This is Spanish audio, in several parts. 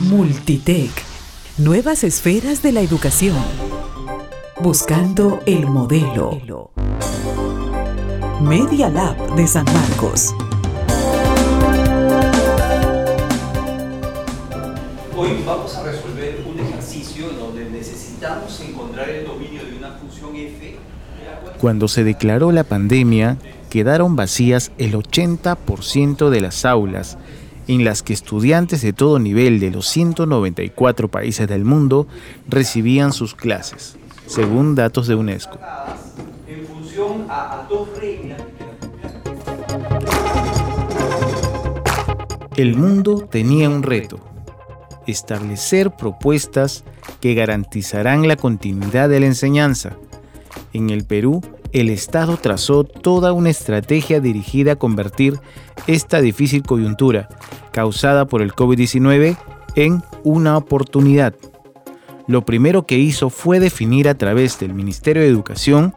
Multitech. Nuevas esferas de la educación. Buscando el modelo. Media Lab de San Marcos. Hoy vamos a resolver un ejercicio donde necesitamos encontrar el dominio de una función f. Cuando se declaró la pandemia, quedaron vacías el 80% de las aulas en las que estudiantes de todo nivel de los 194 países del mundo recibían sus clases, según datos de UNESCO. En función a, dos reglas. El mundo tenía un reto, establecer propuestas que garantizarán la continuidad de la enseñanza. En el Perú, el Estado trazó toda una estrategia dirigida a convertir esta difícil coyuntura causada por el COVID-19 en una oportunidad. Lo primero que hizo fue definir a través del Ministerio de Educación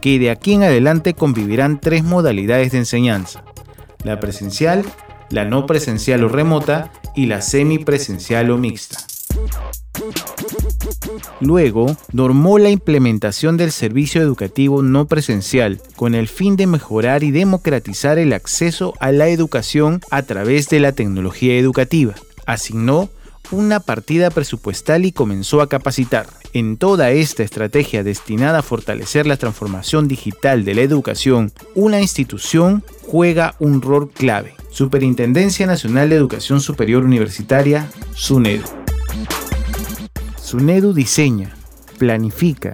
que de aquí en adelante convivirán tres modalidades de enseñanza, la presencial, la no presencial o remota y la semipresencial o mixta. Luego, normó la implementación del servicio educativo no presencial con el fin de mejorar y democratizar el acceso a la educación a través de la tecnología educativa. Asignó una partida presupuestal y comenzó a capacitar. En toda esta estrategia destinada a fortalecer la transformación digital de la educación, una institución juega un rol clave. Superintendencia Nacional de Educación Superior Universitaria, SUNEDU. SUNEDU diseña, planifica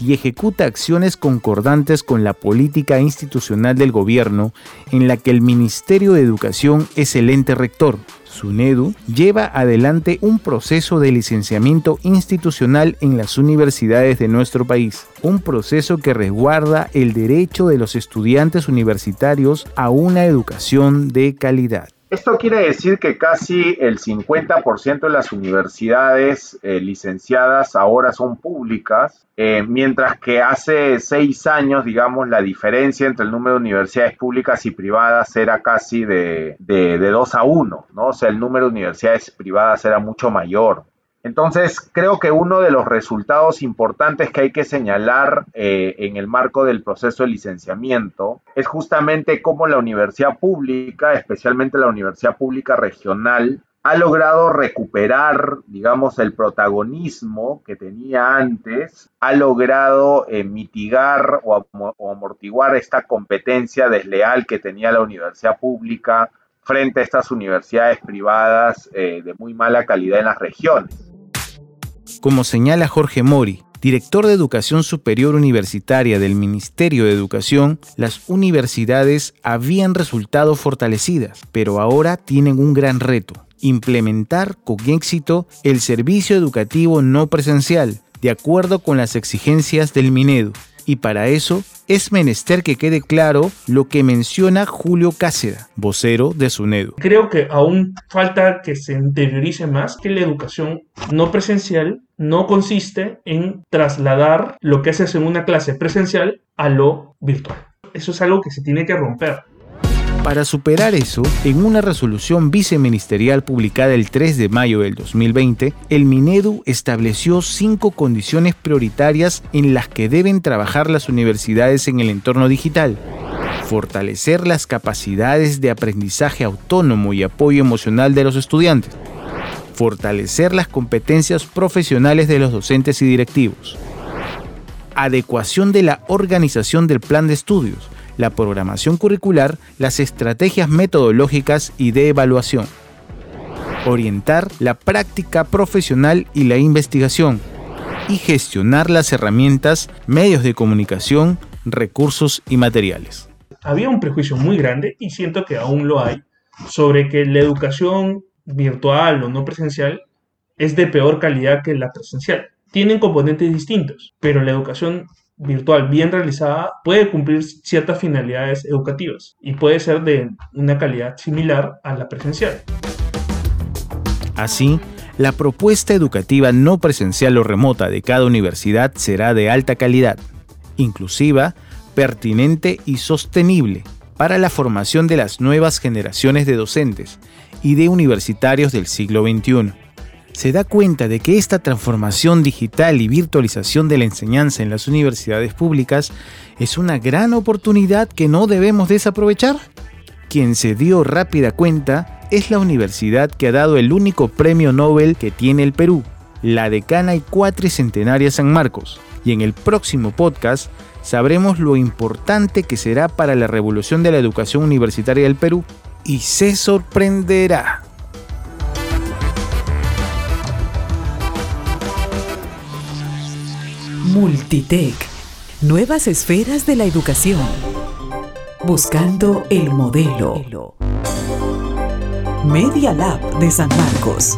y ejecuta acciones concordantes con la política institucional del gobierno en la que el Ministerio de Educación es el ente rector. SUNEDU lleva adelante un proceso de licenciamiento institucional en las universidades de nuestro país, un proceso que resguarda el derecho de los estudiantes universitarios a una educación de calidad. Esto quiere decir que casi el 50% de las universidades eh, licenciadas ahora son públicas, eh, mientras que hace seis años, digamos, la diferencia entre el número de universidades públicas y privadas era casi de, de, de 2 a 1, ¿no? O sea, el número de universidades privadas era mucho mayor. Entonces, creo que uno de los resultados importantes que hay que señalar eh, en el marco del proceso de licenciamiento es justamente cómo la universidad pública, especialmente la universidad pública regional, ha logrado recuperar, digamos, el protagonismo que tenía antes, ha logrado eh, mitigar o, amortiguar esta competencia desleal que tenía la universidad pública frente a estas universidades privadas eh, de muy mala calidad en las regiones. Como señala Jorge Mori, director de Educación Superior Universitaria del Ministerio de Educación, las universidades habían resultado fortalecidas, pero ahora tienen un gran reto, implementar con éxito el servicio educativo no presencial, de acuerdo con las exigencias del Minedu, y para eso es menester que quede claro lo que menciona Julio Cáceda, vocero de SUNEDU. Creo que aún falta que se interiorice más que la educación no presencial no consiste en trasladar lo que haces en una clase presencial a lo virtual. Eso es algo que se tiene que romper. Para superar eso, en una resolución viceministerial publicada el 3 de mayo del 2020, el Minedu estableció cinco condiciones prioritarias en las que deben trabajar las universidades en el entorno digital. Fortalecer las capacidades de aprendizaje autónomo y apoyo emocional de los estudiantes. Fortalecer las competencias profesionales de los docentes y directivos. Adecuación de la organización del plan de estudios la programación curricular, las estrategias metodológicas y de evaluación. Orientar la práctica profesional y la investigación. Y gestionar las herramientas, medios de comunicación, recursos y materiales. Había un prejuicio muy grande, y siento que aún lo hay, sobre que la educación virtual o no presencial es de peor calidad que la presencial. Tienen componentes distintos, pero la educación virtual bien realizada puede cumplir ciertas finalidades educativas y puede ser de una calidad similar a la presencial. Así, la propuesta educativa no presencial o remota de cada universidad será de alta calidad, inclusiva, pertinente y sostenible para la formación de las nuevas generaciones de docentes y de universitarios del siglo XXI. Se da cuenta de que esta transformación digital y virtualización de la enseñanza en las universidades públicas es una gran oportunidad que no debemos desaprovechar? Quien se dio rápida cuenta es la universidad que ha dado el único premio Nobel que tiene el Perú, la Decana y Cuatricentenaria San Marcos. Y en el próximo podcast sabremos lo importante que será para la revolución de la educación universitaria del Perú. Y se sorprenderá. Multitech. Nuevas esferas de la educación. Buscando el modelo. Media Lab de San Marcos.